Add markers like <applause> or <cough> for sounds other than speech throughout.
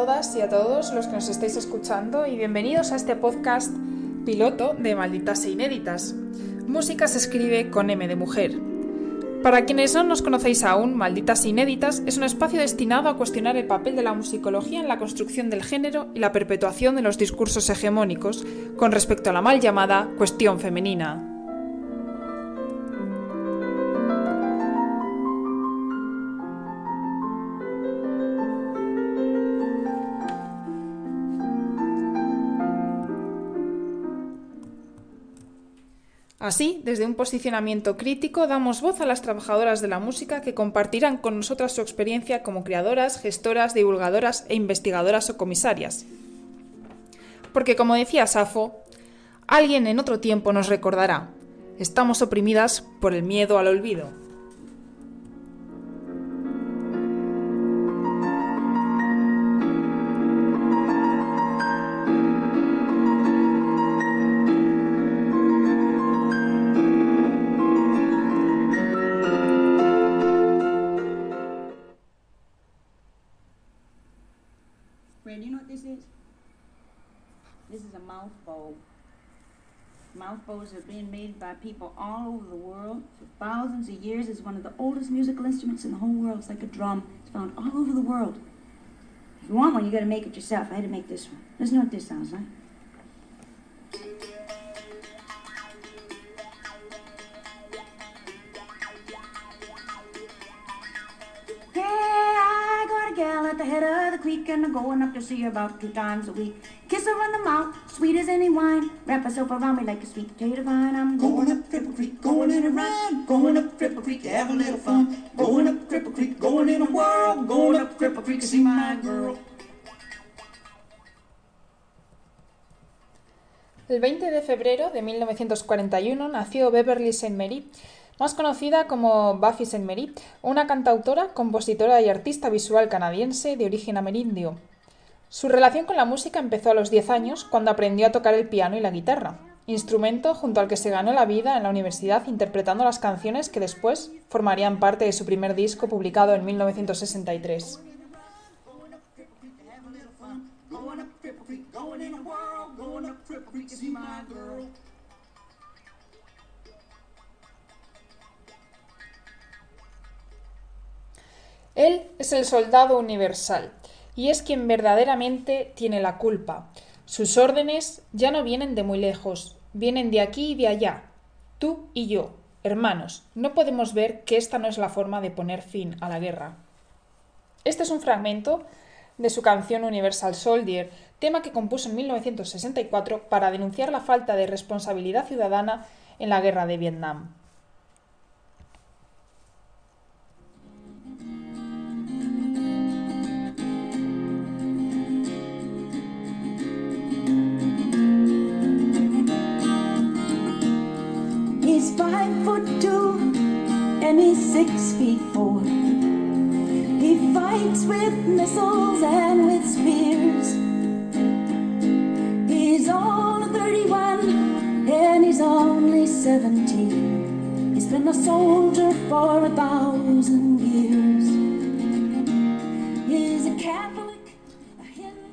todas y a todos los que nos estáis escuchando y bienvenidos a este podcast piloto de Malditas e Inéditas. Música se escribe con M de mujer. Para quienes no nos conocéis aún, Malditas e Inéditas es un espacio destinado a cuestionar el papel de la musicología en la construcción del género y la perpetuación de los discursos hegemónicos con respecto a la mal llamada cuestión femenina. Así, desde un posicionamiento crítico, damos voz a las trabajadoras de la música que compartirán con nosotras su experiencia como creadoras, gestoras, divulgadoras e investigadoras o comisarias. Porque, como decía Safo, alguien en otro tiempo nos recordará, estamos oprimidas por el miedo al olvido. Mouth bow. Mouth bows are being made by people all over the world for thousands of years. It's one of the oldest musical instruments in the whole world. It's like a drum. It's found all over the world. If you want one, you got to make it yourself. I had to make this one. Listen to what this sounds like. Hey, I got a gal at the head of the creek and I'm going up to see her about two times a week. Kiss her on the mouth, sweet as any wine. Wrap herself around me like a sweet potato vine. I'm Going up Cripple Creek, going in a rhyme. Going up Cripple Creek, have a little fun. Going up Cripple Creek, going in a whirl. Going up Cripple Creek to see my girl. El 20 de febrero de 1941 nació Beverly St. Mary, más conocida como Buffy St. Mary, una cantautora, compositora y artista visual canadiense de origen amerindio. Su relación con la música empezó a los 10 años, cuando aprendió a tocar el piano y la guitarra, instrumento junto al que se ganó la vida en la universidad interpretando las canciones que después formarían parte de su primer disco publicado en 1963. Going up Cripple Creek, going in a whirl. Going up Cripple Creek to see my girl. Él es el soldado universal y es quien verdaderamente tiene la culpa. Sus órdenes ya no vienen de muy lejos, vienen de aquí y de allá. Tú y yo, hermanos, no podemos ver que esta no es la forma de poner fin a la guerra. Este es un fragmento de su canción Universal Soldier, tema que compuso en 1964 para denunciar la falta de responsabilidad ciudadana en la guerra de Vietnam. He's five foot two and he's six feet four. He fights with missiles and with spears. He's all of 31 and he's only 17. He's been a soldier for a thousand years. He's a Catholic.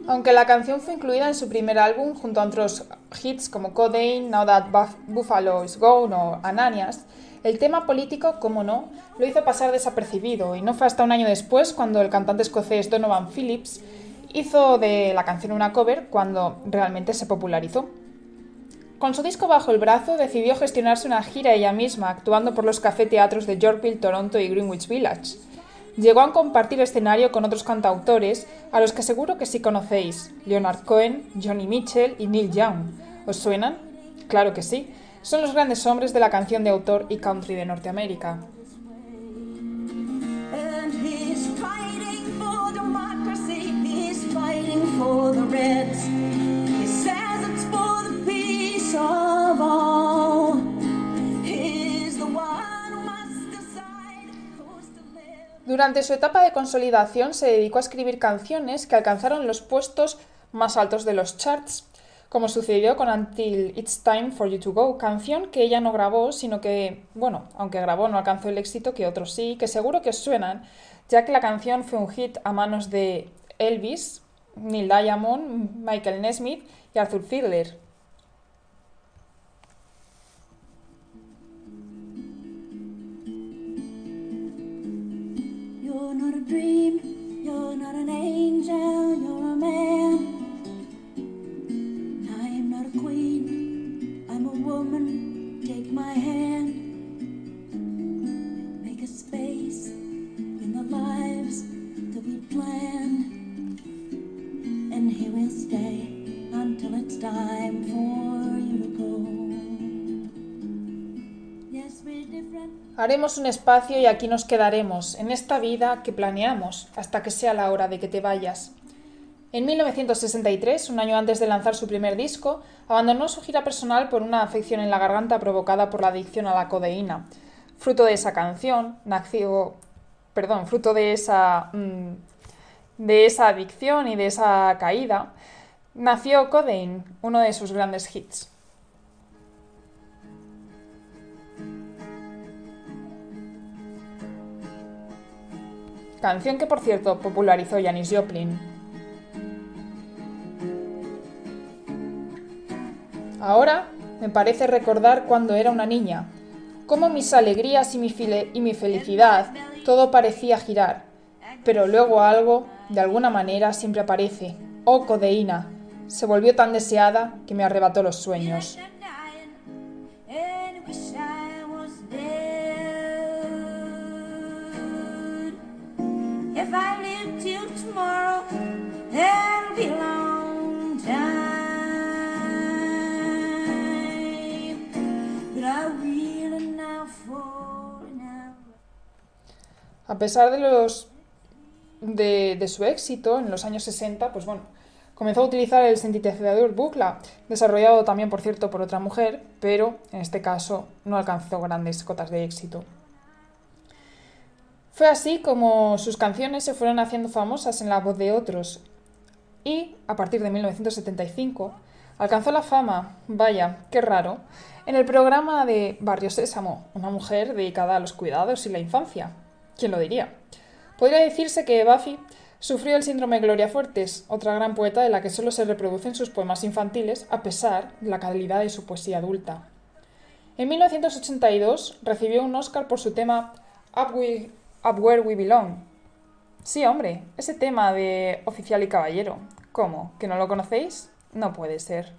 Aunque la canción fue incluida en su primer álbum junto a otros hits como Codeine, Now That Buff- Buffalo Is Gone o Ananias, el tema político, como no, lo hizo pasar desapercibido y no fue hasta un año después cuando el cantante escocés Donovan Phillips hizo de la canción una cover cuando realmente se popularizó. Con su disco bajo el brazo, decidió gestionarse una gira ella misma, actuando por los café-teatros de Yorkville, Toronto y Greenwich Village. Llegó a compartir escenario con otros cantautores a los que seguro que sí conocéis, Leonard Cohen, Johnny Mitchell y Neil Young. ¿Os suenan? Claro que sí. Son los grandes hombres de la canción de autor y country de Norteamérica. For Durante su etapa de consolidación se dedicó a escribir canciones que alcanzaron los puestos más altos de los charts, como sucedió con Until It's Time for You to Go, canción que ella no grabó, sino que, bueno, aunque grabó no alcanzó el éxito que otros sí, que seguro que suenan, ya que la canción fue un hit a manos de Elvis, Neil Diamond, Michael Nesmith y Arthur Fiedler. Not a dream, you're not an angel, you're a man. I'm not a queen, I'm a woman. Take my hand. Make a space in the lives that we planned. Haremos un espacio y aquí nos quedaremos, en esta vida que planeamos, hasta que sea la hora de que te vayas. En 1963, un año antes de lanzar su primer disco, abandonó su gira personal por una afección en la garganta provocada por la adicción a la codeína. Fruto de esa canción, nació, perdón, fruto de esa, mm, de esa adicción y de esa caída, nació Codeine, uno de sus grandes hits. Canción que, por cierto, popularizó Janis Joplin. Ahora me parece recordar cuando era una niña, cómo mis alegrías y mi, y mi felicidad todo parecía girar, pero luego algo, de alguna manera, siempre aparece. Oh, codeína, se volvió tan deseada que me arrebató los sueños. A pesar de los de, su éxito en los años 60, pues bueno, comenzó a utilizar el sintetizador Buchla, desarrollado también, por cierto, por otra mujer, pero en este caso no alcanzó grandes cotas de éxito. Fue así como sus canciones se fueron haciendo famosas en la voz de otros y, a partir de 1975, alcanzó la fama, vaya, qué raro, en el programa de Barrio Sésamo, una mujer dedicada a los cuidados y la infancia. ¿Quién lo diría? Podría decirse que Buffy sufrió el síndrome Gloria Fuertes, otra gran poeta de la que solo se reproducen sus poemas infantiles a pesar de la calidad de su poesía adulta. En 1982 recibió un Oscar por su tema Up, Up Where We Belong. Sí, hombre, ese tema de Oficial y Caballero. ¿Cómo? ¿Que no lo conocéis? No puede ser.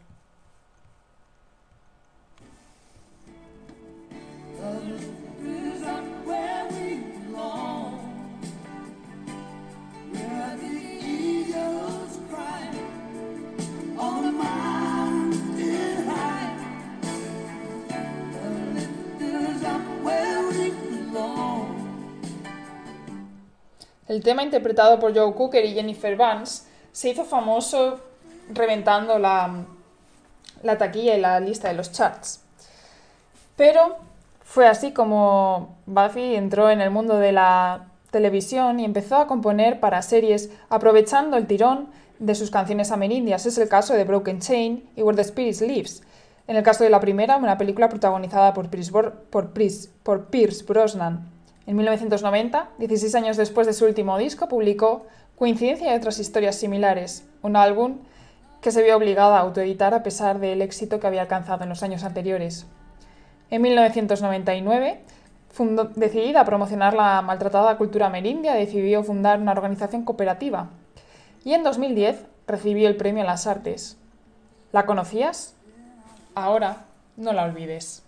El tema interpretado por Joe Cooker y Jennifer Vance se hizo famoso reventando la, la taquilla y la lista de los charts. Pero fue así como Buffy entró en el mundo de la televisión y empezó a componer para series aprovechando el tirón de sus canciones amerindias. Es el caso de Broken Chain y Where the Spirit Lives. En el caso de la primera, una película protagonizada por Pierce Brosnan. En 1990, 16 años después de su último disco, publicó Coincidencia y otras historias similares, un álbum que se vio obligada a autoeditar a pesar del éxito que había alcanzado en los años anteriores. En 1999, fundó- decidida a promocionar la maltratada cultura amerindia, decidió fundar una organización cooperativa. Y en 2010 recibió el premio a las artes. ¿La conocías? Ahora no la olvides.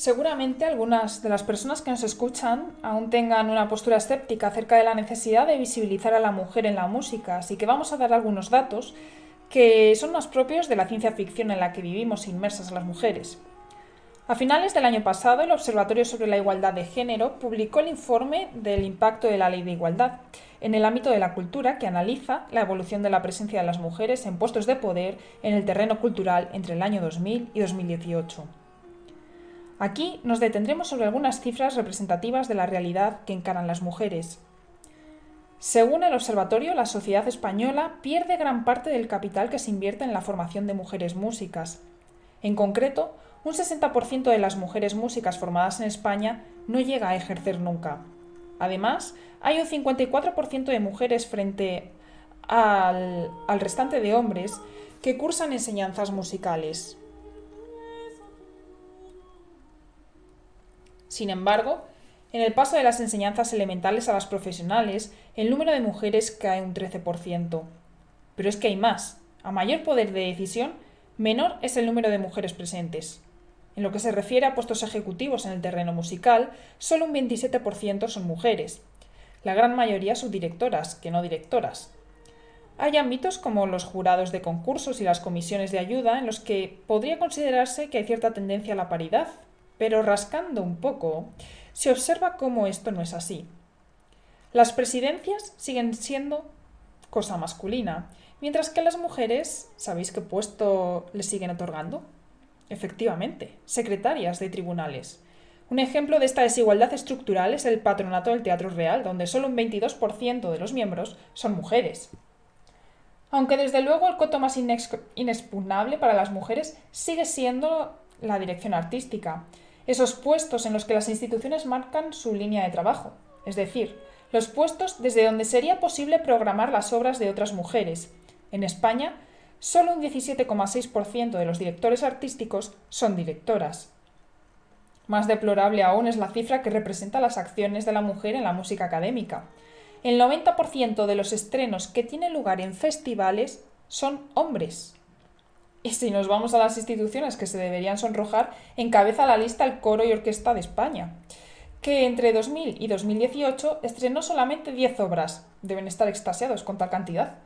Seguramente algunas de las personas que nos escuchan aún tengan una postura escéptica acerca de la necesidad de visibilizar a la mujer en la música, así que vamos a dar algunos datos que son más propios de la ciencia ficción en la que vivimos inmersas las mujeres. A finales del año pasado, el Observatorio sobre la Igualdad de Género publicó el informe del impacto de la Ley de Igualdad en el ámbito de la cultura que analiza la evolución de la presencia de las mujeres en puestos de poder en el terreno cultural entre el año 2000 y 2018. Aquí nos detendremos sobre algunas cifras representativas de la realidad que encaran las mujeres. Según el observatorio, la sociedad española pierde gran parte del capital que se invierte en la formación de mujeres músicas. En concreto, un 60% de las mujeres músicas formadas en España no llega a ejercer nunca. Además, hay un 54% de mujeres frente al, al restante de hombres que cursan enseñanzas musicales. Sin embargo, en el paso de las enseñanzas elementales a las profesionales, el número de mujeres cae un 13%. Pero es que hay más. A mayor poder de decisión, menor es el número de mujeres presentes. En lo que se refiere a puestos ejecutivos en el terreno musical, solo un 27% son mujeres, la gran mayoría subdirectoras, que no directoras. Hay ámbitos como los jurados de concursos y las comisiones de ayuda en los que podría considerarse que hay cierta tendencia a la paridad, pero rascando un poco, se observa cómo esto no es así. Las presidencias siguen siendo cosa masculina, mientras que las mujeres, ¿sabéis qué puesto les siguen otorgando? Efectivamente, secretarias de tribunales. Un ejemplo de esta desigualdad estructural es el patronato del Teatro Real, donde solo un 22% de los miembros son mujeres. Aunque desde luego el coto más inexpugnable para las mujeres sigue siendo la dirección artística, esos puestos en los que las instituciones marcan su línea de trabajo, es decir, los puestos desde donde sería posible programar las obras de otras mujeres. En España, solo un 17,6% de los directores artísticos son directoras. Más deplorable aún es la cifra que representa las acciones de la mujer en la música académica. El 90% de los estrenos que tienen lugar en festivales son hombres. Y si nos vamos a las instituciones que se deberían sonrojar, encabeza la lista el Coro y Orquesta de España, que entre 2000 y 2018 estrenó solamente 10 obras. Deben estar extasiados con tal cantidad.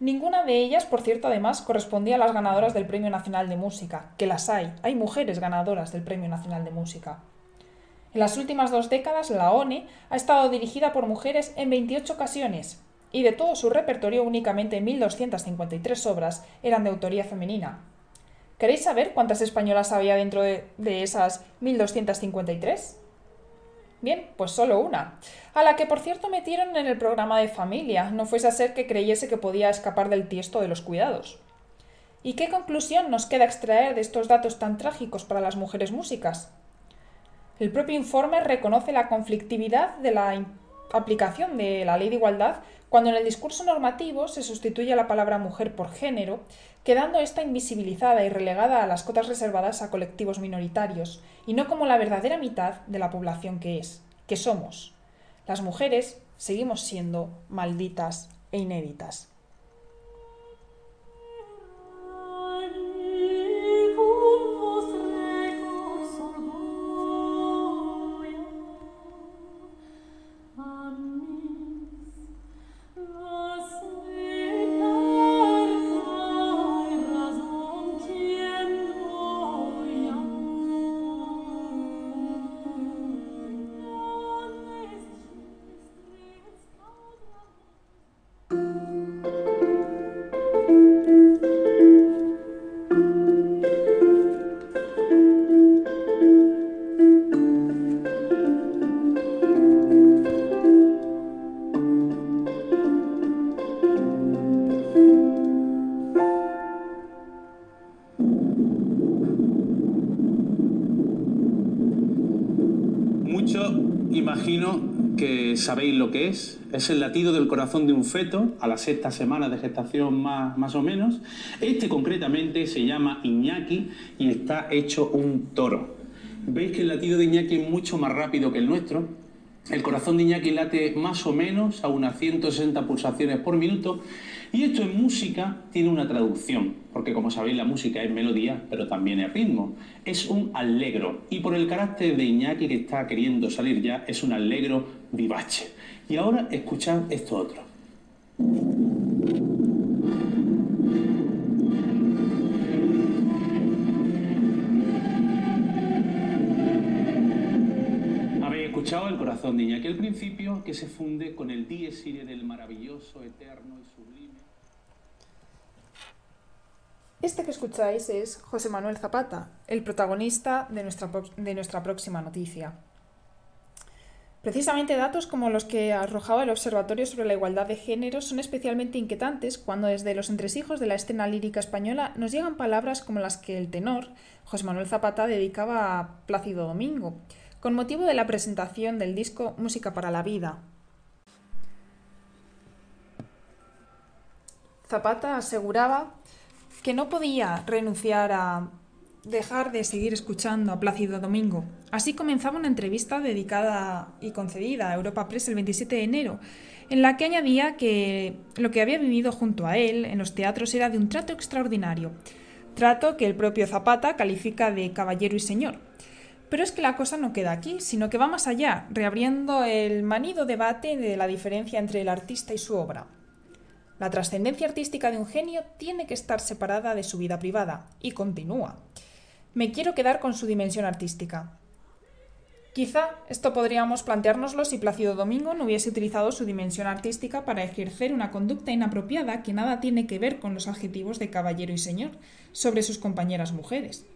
Ninguna de ellas, por cierto, además, correspondía a las ganadoras del Premio Nacional de Música, que las hay. Hay mujeres ganadoras del Premio Nacional de Música. En las últimas dos décadas, la ONE ha estado dirigida por mujeres en 28 ocasiones, y de todo su repertorio únicamente 1.253 obras eran de autoría femenina. ¿Queréis saber cuántas españolas había dentro de, esas 1.253? Bien, pues solo una, a la que por cierto metieron en el programa de familia, no fuese a ser que creyese que podía escapar del tiesto de los cuidados. ¿Y qué conclusión nos queda extraer de estos datos tan trágicos para las mujeres músicas? El propio informe reconoce la conflictividad de la aplicación de la ley de igualdad cuando en el discurso normativo se sustituye la palabra mujer por género, quedando esta invisibilizada y relegada a las cotas reservadas a colectivos minoritarios, y no como la verdadera mitad de la población que es, que somos. Las mujeres seguimos siendo malditas e inéditas. Lo que es. Es el latido del corazón de un feto a la sexta semana de gestación más, más o menos. Este concretamente se llama Iñaki y está hecho un toro. Veis que el latido de Iñaki es mucho más rápido que el nuestro. El corazón de Iñaki late más o menos a unas 160 pulsaciones por minuto Y esto en música tiene una traducción, porque como sabéis la música es melodía, pero también es ritmo. Es un allegro, y por el carácter de Iñaki que está queriendo salir ya, es un allegro vivace. Y ahora escuchad esto otro. Habéis escuchado el corazón de Iñaki al principio, que se funde con el dies irae del maravilloso, eterno y sublime. Este que escucháis es José Manuel Zapata, el protagonista de nuestra, de nuestra próxima noticia. Precisamente datos como los que arrojaba el Observatorio sobre la Igualdad de Género son especialmente inquietantes cuando desde los entresijos de la escena lírica española nos llegan palabras como las que el tenor, José Manuel Zapata, dedicaba a Plácido Domingo, con motivo de la presentación del disco Música para la Vida. Zapata aseguraba que no podía renunciar a dejar de seguir escuchando a Plácido Domingo. Así comenzaba una entrevista dedicada y concedida a Europa Press el 27 de enero, en la que añadía que lo que había vivido junto a él en los teatros era de un trato extraordinario, trato que el propio Zapata califica de caballero y señor. Pero es que la cosa no queda aquí, sino que va más allá, reabriendo el manido debate de la diferencia entre el artista y su obra. La trascendencia artística de un genio tiene que estar separada de su vida privada, y continúa. Me quiero quedar con su dimensión artística. Quizá esto podríamos planteárnoslo si Plácido Domingo no hubiese utilizado su dimensión artística para ejercer una conducta inapropiada que nada tiene que ver con los adjetivos de caballero y señor sobre sus compañeras mujeres.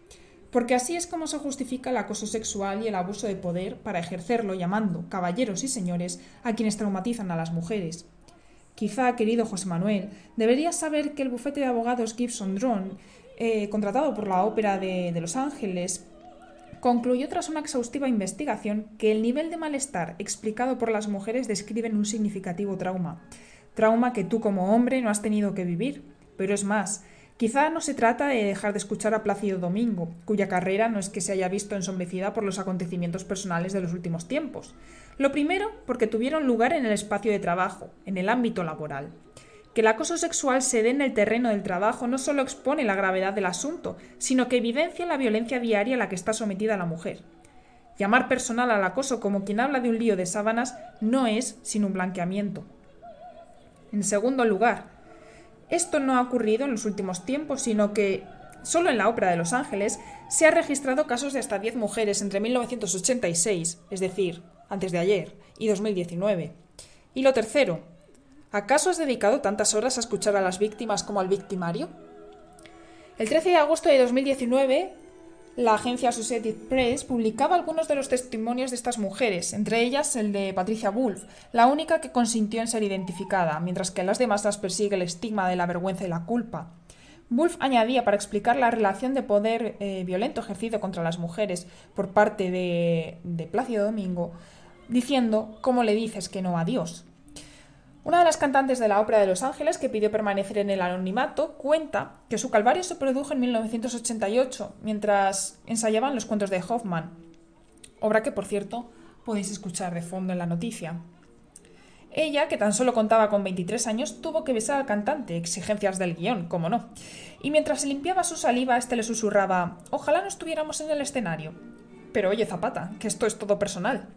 Porque así es como se justifica el acoso sexual y el abuso de poder para ejercerlo llamando caballeros y señores a quienes traumatizan a las mujeres. Quizá, querido José Manuel, deberías saber que el bufete de abogados Gibson Drone, eh, contratado por la Ópera de, de Los Ángeles, concluyó tras una exhaustiva investigación que el nivel de malestar explicado por las mujeres describen un significativo trauma. Trauma que tú como hombre no has tenido que vivir. Pero es más, quizá no se trata de dejar de escuchar a Plácido Domingo, cuya carrera no es que se haya visto ensombrecida por los acontecimientos personales de los últimos tiempos. Lo primero, porque tuvieron lugar en el espacio de trabajo, en el ámbito laboral. Que el acoso sexual se dé en el terreno del trabajo no solo expone la gravedad del asunto, sino que evidencia la violencia diaria a la que está sometida la mujer. Llamar personal al acoso como quien habla de un lío de sábanas no es sin un blanqueamiento. En segundo lugar, esto no ha ocurrido en los últimos tiempos, sino que solo en la Ópera de Los Ángeles se han registrado casos de hasta 10 mujeres entre 1986, es decir, antes de ayer, y 2019. Y lo tercero, ¿acaso has dedicado tantas horas a escuchar a las víctimas como al victimario? El 13 de agosto de 2019, la agencia Associated Press publicaba algunos de los testimonios de estas mujeres, entre ellas el de Patricia Wolf, la única que consintió en ser identificada, mientras que a las demás las persigue el estigma de la vergüenza y la culpa. Wolf añadía para explicar la relación de poder eh, violento ejercido contra las mujeres por parte de, de Plácido Domingo, diciendo ¿Cómo le dices que no a Dios? Una de las cantantes de la Ópera de Los Ángeles, que pidió permanecer en el anonimato, cuenta que su calvario se produjo en 1988, mientras ensayaban los cuentos de Hoffman, obra que, por cierto, podéis escuchar de fondo en la noticia. Ella, que tan solo contaba con 23 años, tuvo que besar al cantante, exigencias del guion, como no. Y mientras se limpiaba su saliva, este le susurraba: Ojalá no estuviéramos en el escenario. Pero oye, Zapata, que esto es todo personal.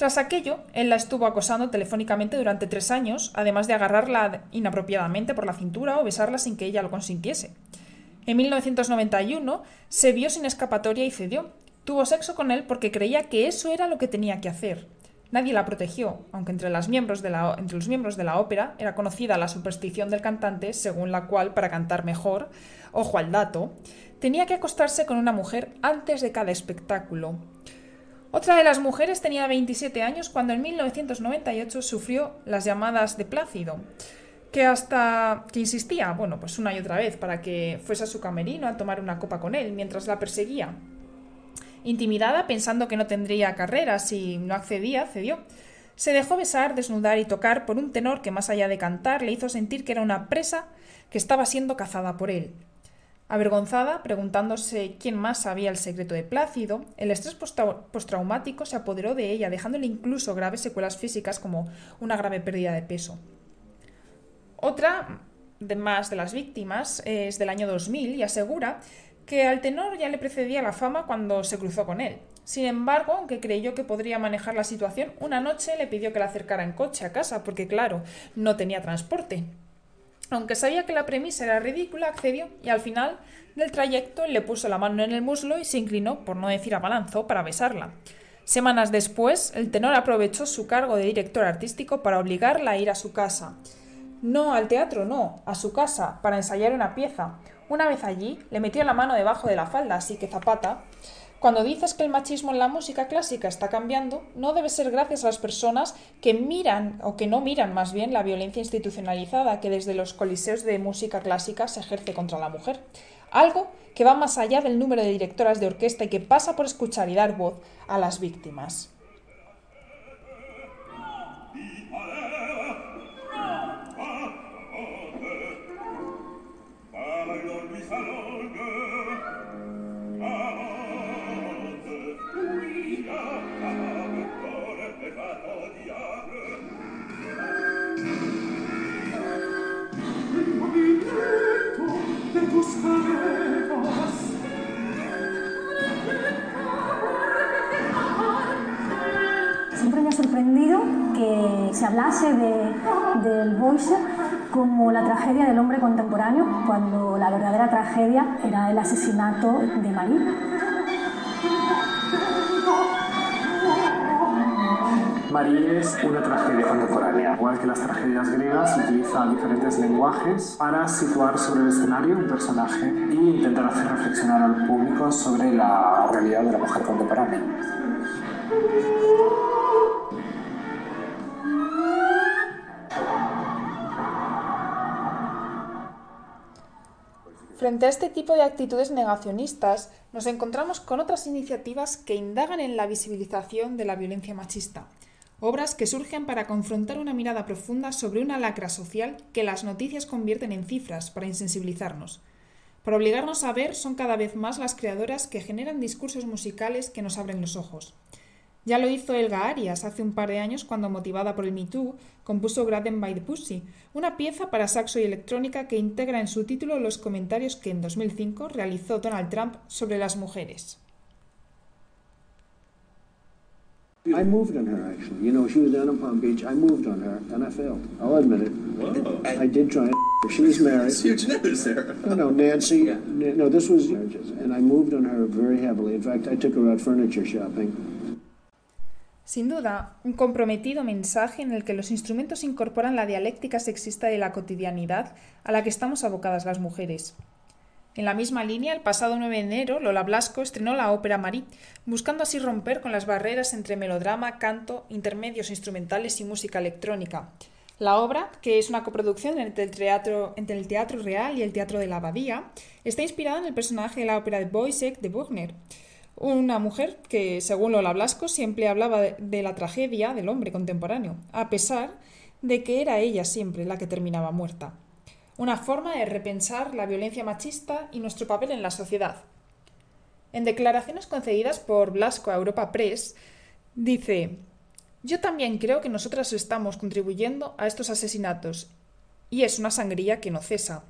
Tras aquello, él la estuvo acosando telefónicamente durante tres años, además de agarrarla inapropiadamente por la cintura o besarla sin que ella lo consintiese. En 1991 se vio sin escapatoria y cedió. Tuvo sexo con él porque creía que eso era lo que tenía que hacer. Nadie la protegió, aunque entre, los miembros de la ópera era conocida la superstición del cantante según la cual, para cantar mejor, ojo al dato, tenía que acostarse con una mujer antes de cada espectáculo. Otra de las mujeres tenía 27 años cuando en 1998 sufrió las llamadas de Plácido, que hasta que insistía, bueno, pues una y otra vez para que fuese a su camerino a tomar una copa con él mientras la perseguía. Intimidada, pensando que no tendría carrera si no accedía, cedió. Se dejó besar, desnudar y tocar por un tenor que, más allá de cantar, le hizo sentir que era una presa que estaba siendo cazada por él. Avergonzada, preguntándose quién más sabía el secreto de Plácido, el estrés postraumático se apoderó de ella, dejándole incluso graves secuelas físicas como una grave pérdida de peso. Otra, de más de las víctimas es del año 2000 y asegura que al tenor ya le precedía la fama cuando se cruzó con él. Sin embargo, aunque creyó que podría manejar la situación, una noche le pidió que la acercara en coche a casa, porque claro, no tenía transporte. Aunque sabía que la premisa era ridícula, accedió y al final del trayecto le puso la mano en el muslo y se inclinó, por no decir abalanzó, para besarla. Semanas después, el tenor aprovechó su cargo de director artístico para obligarla a ir a su casa. No al teatro, no, a su casa, para ensayar una pieza. Una vez allí, le metió la mano debajo de la falda, así que Zapata cuando dices que el machismo en la música clásica está cambiando, no debe ser gracias a las personas que miran o que no miran más bien la violencia institucionalizada que desde los coliseos de música clásica se ejerce contra la mujer. Algo que va más allá del número de directoras de orquesta y que pasa por escuchar y dar voz a las víctimas. Cuando la verdadera tragedia era el asesinato de Marie. Marie es una tragedia contemporánea. Igual que las tragedias griegas, utiliza diferentes lenguajes para situar sobre el escenario un personaje e intentar hacer reflexionar al público sobre la realidad de la mujer contemporánea. Frente a este tipo de actitudes negacionistas, nos encontramos con otras iniciativas que indagan en la visibilización de la violencia machista, obras que surgen para confrontar una mirada profunda sobre una lacra social que las noticias convierten en cifras para insensibilizarnos. Para obligarnos a ver, son cada vez más las creadoras que generan discursos musicales que nos abren los ojos. Ya lo hizo Elga Arias hace un par de años cuando, motivada por el Me Too, compuso Graden by the Pussy, una pieza para saxo y electrónica que integra en su título los comentarios que en 2005 realizó Donald Trump sobre las mujeres. I moved on her actually. You know, she was down in Palm Beach. I moved on her and I failed. I'll admit it. Whoa. I did try. She was married. That's huge news there. <laughs> No, no, Nancy. No, this was marriages, and I moved on her very heavily. In fact, I took her out furniture shopping. Sin duda, un comprometido mensaje en el que los instrumentos incorporan la dialéctica sexista de la cotidianidad a la que estamos abocadas las mujeres. En la misma línea, el pasado 9 de enero, Lola Blasco estrenó la ópera Marie, buscando así romper con las barreras entre melodrama, canto, intermedios instrumentales y música electrónica. La obra, que es una coproducción entre el, teatro, entre el Teatro Real y el Teatro de la Abadía, está inspirada en el personaje de la ópera de Boisek de Wagner, una mujer que, según Lola Blasco, siempre hablaba de, la tragedia del hombre contemporáneo, a pesar de que era ella siempre la que terminaba muerta. Una forma de repensar la violencia machista y nuestro papel en la sociedad. En declaraciones concedidas por Blasco a Europa Press, dice: Yo también creo que nosotras estamos contribuyendo a estos asesinatos, y es una sangría que no cesa.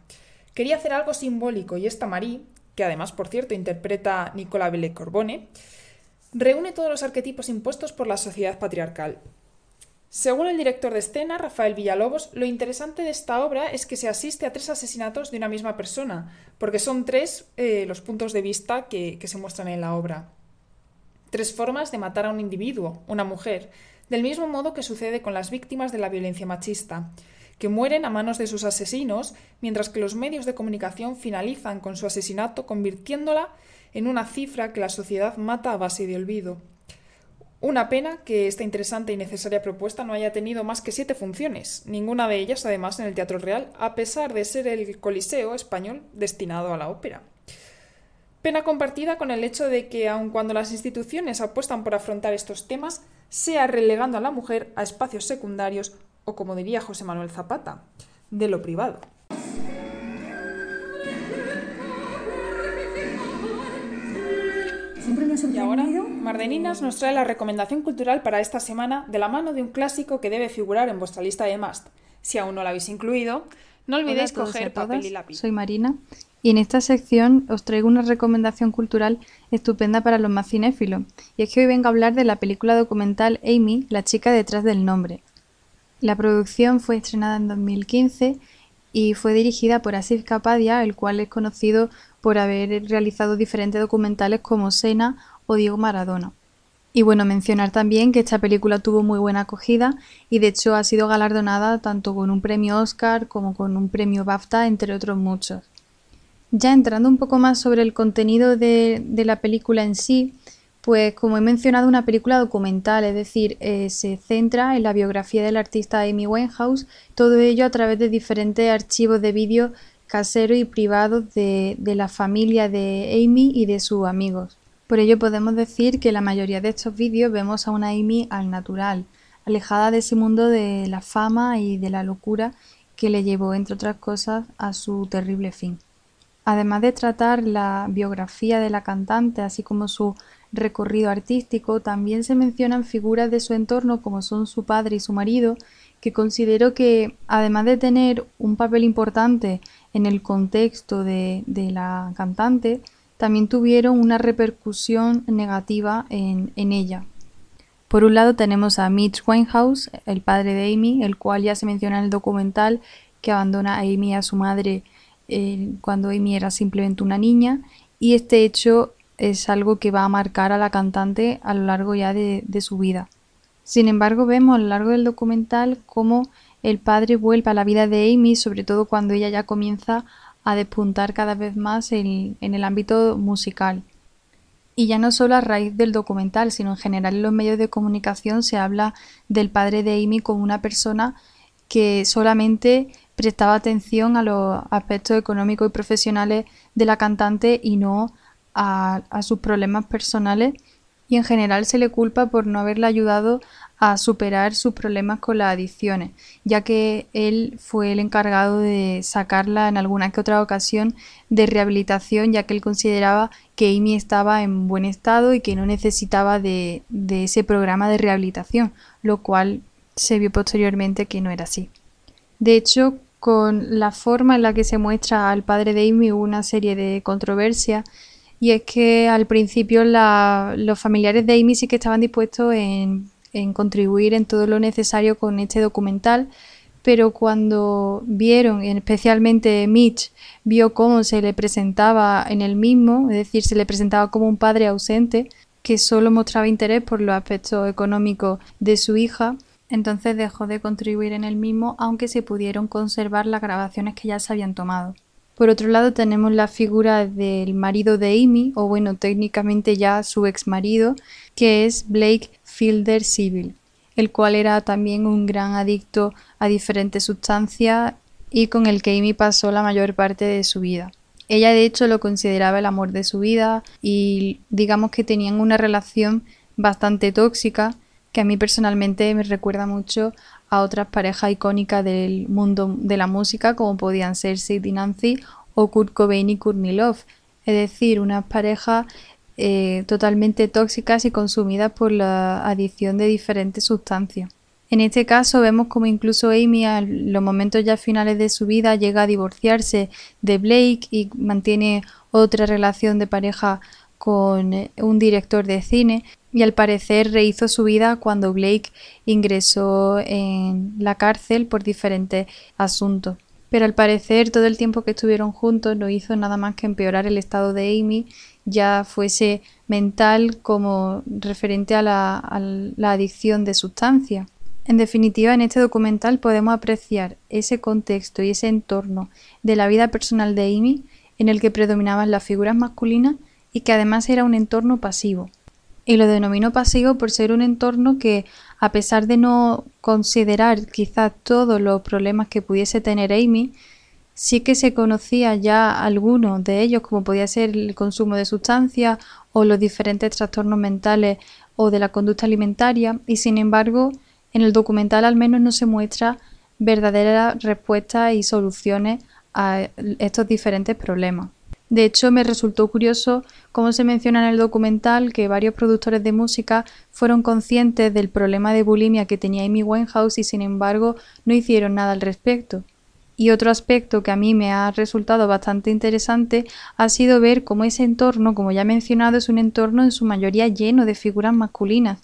Quería hacer algo simbólico y esta Marie, que además, por cierto, interpreta Nicola Belle Corbone, reúne todos los arquetipos impuestos por la sociedad patriarcal. Según el director de escena, Rafael Villalobos, lo interesante de esta obra es que se asiste a tres asesinatos de una misma persona, porque son tres eh, los puntos de vista que, que se muestran en la obra. Tres formas de matar a un individuo, una mujer, del mismo modo que sucede con las víctimas de la violencia machista, que mueren a manos de sus asesinos, mientras que los medios de comunicación finalizan con su asesinato convirtiéndola en una cifra que la sociedad mata a base de olvido. Una pena que esta interesante y necesaria propuesta no haya tenido más que siete funciones, ninguna de ellas además en el Teatro Real, a pesar de ser el Coliseo español destinado a la ópera. Pena compartida con el hecho de que, aun cuando las instituciones apuestan por afrontar estos temas, sea relegando a la mujer a espacios secundarios o, como diría José Manuel Zapata, de lo privado. Y ahora. Mardeninas nos trae la recomendación cultural para esta semana de la mano de un clásico que debe figurar en vuestra lista de Must. Si aún no la habéis incluido, No olvidéis coger papel y lápiz. Soy Marina y en esta sección os traigo una recomendación cultural estupenda para los más cinéfilos. Y es que hoy vengo a hablar de la película documental Amy, la chica detrás del nombre. La producción fue estrenada en 2015 y fue dirigida por Asif Kapadia, el cual es conocido por haber realizado diferentes documentales como Sena o Diego Maradona. Y bueno, mencionar también que esta película tuvo muy buena acogida y de hecho ha sido galardonada tanto con un premio Oscar como con un premio BAFTA, entre otros muchos. Ya entrando un poco más sobre el contenido de, de la película en sí, pues como he mencionado, una película documental, es decir, eh, se centra en la biografía del artista Amy Winehouse, todo ello a través de diferentes archivos de vídeo caseros y privados de, de la familia de Amy y de sus amigos. Por ello podemos decir que la mayoría de estos vídeos vemos a una Amy al natural, alejada de ese mundo de la fama y de la locura que le llevó, entre otras cosas, a su terrible fin. Además de tratar la biografía de la cantante, así como su recorrido artístico, también se mencionan figuras de su entorno como son su padre y su marido, que considero que, además de tener un papel importante en el contexto de, de la cantante, también tuvieron una repercusión negativa en, en, ella. Por un lado tenemos a Mitch Winehouse, el padre de Amy, el cual ya se menciona en el documental que abandona a Amy a su madre eh, cuando Amy era simplemente una niña y este hecho es algo que va a marcar a la cantante a lo largo ya de, de su vida. Sin embargo, vemos a lo largo del documental cómo el padre vuelve a la vida de Amy, sobre todo cuando ella ya comienza a despuntar cada vez más en, en, el ámbito musical. Y ya no solo a raíz del documental, sino en general en los medios de comunicación se habla del padre de Amy como una persona que solamente prestaba atención a los aspectos económicos y profesionales de la cantante y no a, sus problemas personales y en general se le culpa por no haberle ayudado a superar sus problemas con las adicciones, ya que él fue el encargado de sacarla en alguna que otra ocasión de rehabilitación, ya que él consideraba que Amy estaba en buen estado y que no necesitaba de, de ese programa de rehabilitación, lo cual se vio posteriormente que no era así. De hecho, con la forma en la que se muestra al padre de Amy hubo una serie de controversias y es que al principio la, los familiares de Amy sí que estaban dispuestos en, contribuir en todo lo necesario con este documental, pero cuando vieron, especialmente Mitch, vio cómo se le presentaba en el mismo, es decir, se le presentaba como un padre ausente, que solo mostraba interés por los aspectos económicos de su hija, entonces dejó de contribuir en el mismo, aunque se pudieron conservar las grabaciones que ya se habían tomado. Por otro lado tenemos la figura del marido de Amy, o bueno, técnicamente ya su ex marido, que es Blake Fielder Civil, el cual era también un gran adicto a diferentes sustancias y con el que Amy pasó la mayor parte de su vida. Ella de hecho lo consideraba el amor de su vida y digamos que tenían una relación bastante tóxica que a mí personalmente me recuerda mucho a otras parejas icónicas del mundo de la música como podían ser Sid y Nancy o Kurt Cobain y Courtney Love, es decir, unas parejas eh, totalmente tóxicas y consumidas por la adicción de diferentes sustancias. En este caso vemos como incluso Amy en los momentos ya finales de su vida llega a divorciarse de Blake y mantiene otra relación de pareja con un director de cine y al parecer rehizo su vida cuando Blake ingresó en la cárcel por diferentes asuntos. Pero al parecer todo el tiempo que estuvieron juntos no hizo nada más que empeorar el estado de Amy, ya fuese mental como referente a la, a la adicción de sustancias. En definitiva, en este documental podemos apreciar ese contexto y ese entorno de la vida personal de Amy en el que predominaban las figuras masculinas y que además era un entorno pasivo. Y lo denomino pasivo por ser un entorno que, a pesar de no considerar quizás todos los problemas que pudiese tener Amy, sí que se conocía ya algunos de ellos, como podía ser el consumo de sustancias o los diferentes trastornos mentales o de la conducta alimentaria, y sin embargo, en el documental al menos no se muestra verdaderas respuestas y soluciones a estos diferentes problemas. De hecho, me resultó curioso cómo se menciona en el documental que varios productores de música fueron conscientes del problema de bulimia que tenía Amy Winehouse y sin embargo no hicieron nada al respecto. Y otro aspecto que a mí me ha resultado bastante interesante ha sido ver cómo ese entorno, como ya he mencionado, es un entorno en su mayoría lleno de figuras masculinas.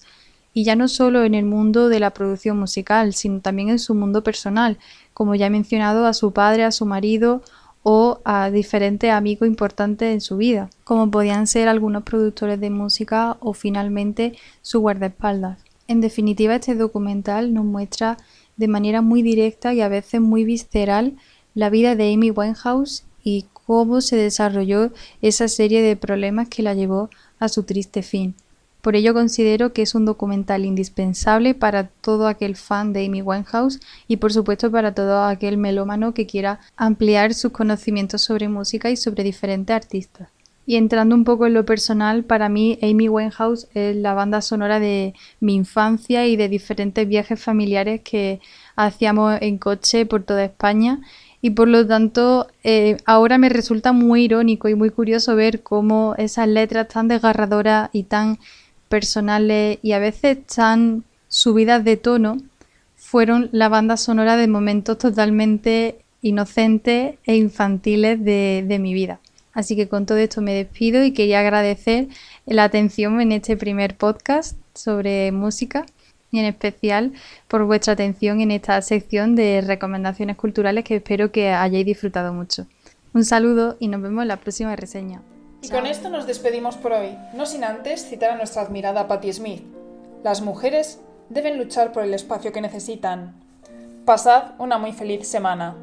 Y ya no solo en el mundo de la producción musical, sino también en su mundo personal, como ya he mencionado a su padre, a su marido o a diferentes amigos importantes en su vida, como podían ser algunos productores de música o finalmente su guardaespaldas. En definitiva, este documental nos muestra de manera muy directa y a veces muy visceral la vida de Amy Winehouse y cómo se desarrolló esa serie de problemas que la llevó a su triste fin. Por ello considero que es un documental indispensable para todo aquel fan de Amy Winehouse y por supuesto para todo aquel melómano que quiera ampliar sus conocimientos sobre música y sobre diferentes artistas. Y entrando un poco en lo personal, para mí Amy Winehouse es la banda sonora de mi infancia y de diferentes viajes familiares que hacíamos en coche por toda España y por lo tanto eh, ahora me resulta muy irónico y muy curioso ver cómo esas letras tan desgarradoras y tan personales y a veces tan subidas de tono fueron la banda sonora de momentos totalmente inocentes e infantiles de, de mi vida. Así que con todo esto me despido y quería agradecer la atención en este primer podcast sobre música y en especial por vuestra atención en esta sección de recomendaciones culturales que espero que hayáis disfrutado mucho. Un saludo y nos vemos en la próxima reseña. Y con esto nos despedimos por hoy, no sin antes citar a nuestra admirada Patti Smith. Las mujeres deben luchar por el espacio que necesitan. Pasad una muy feliz semana.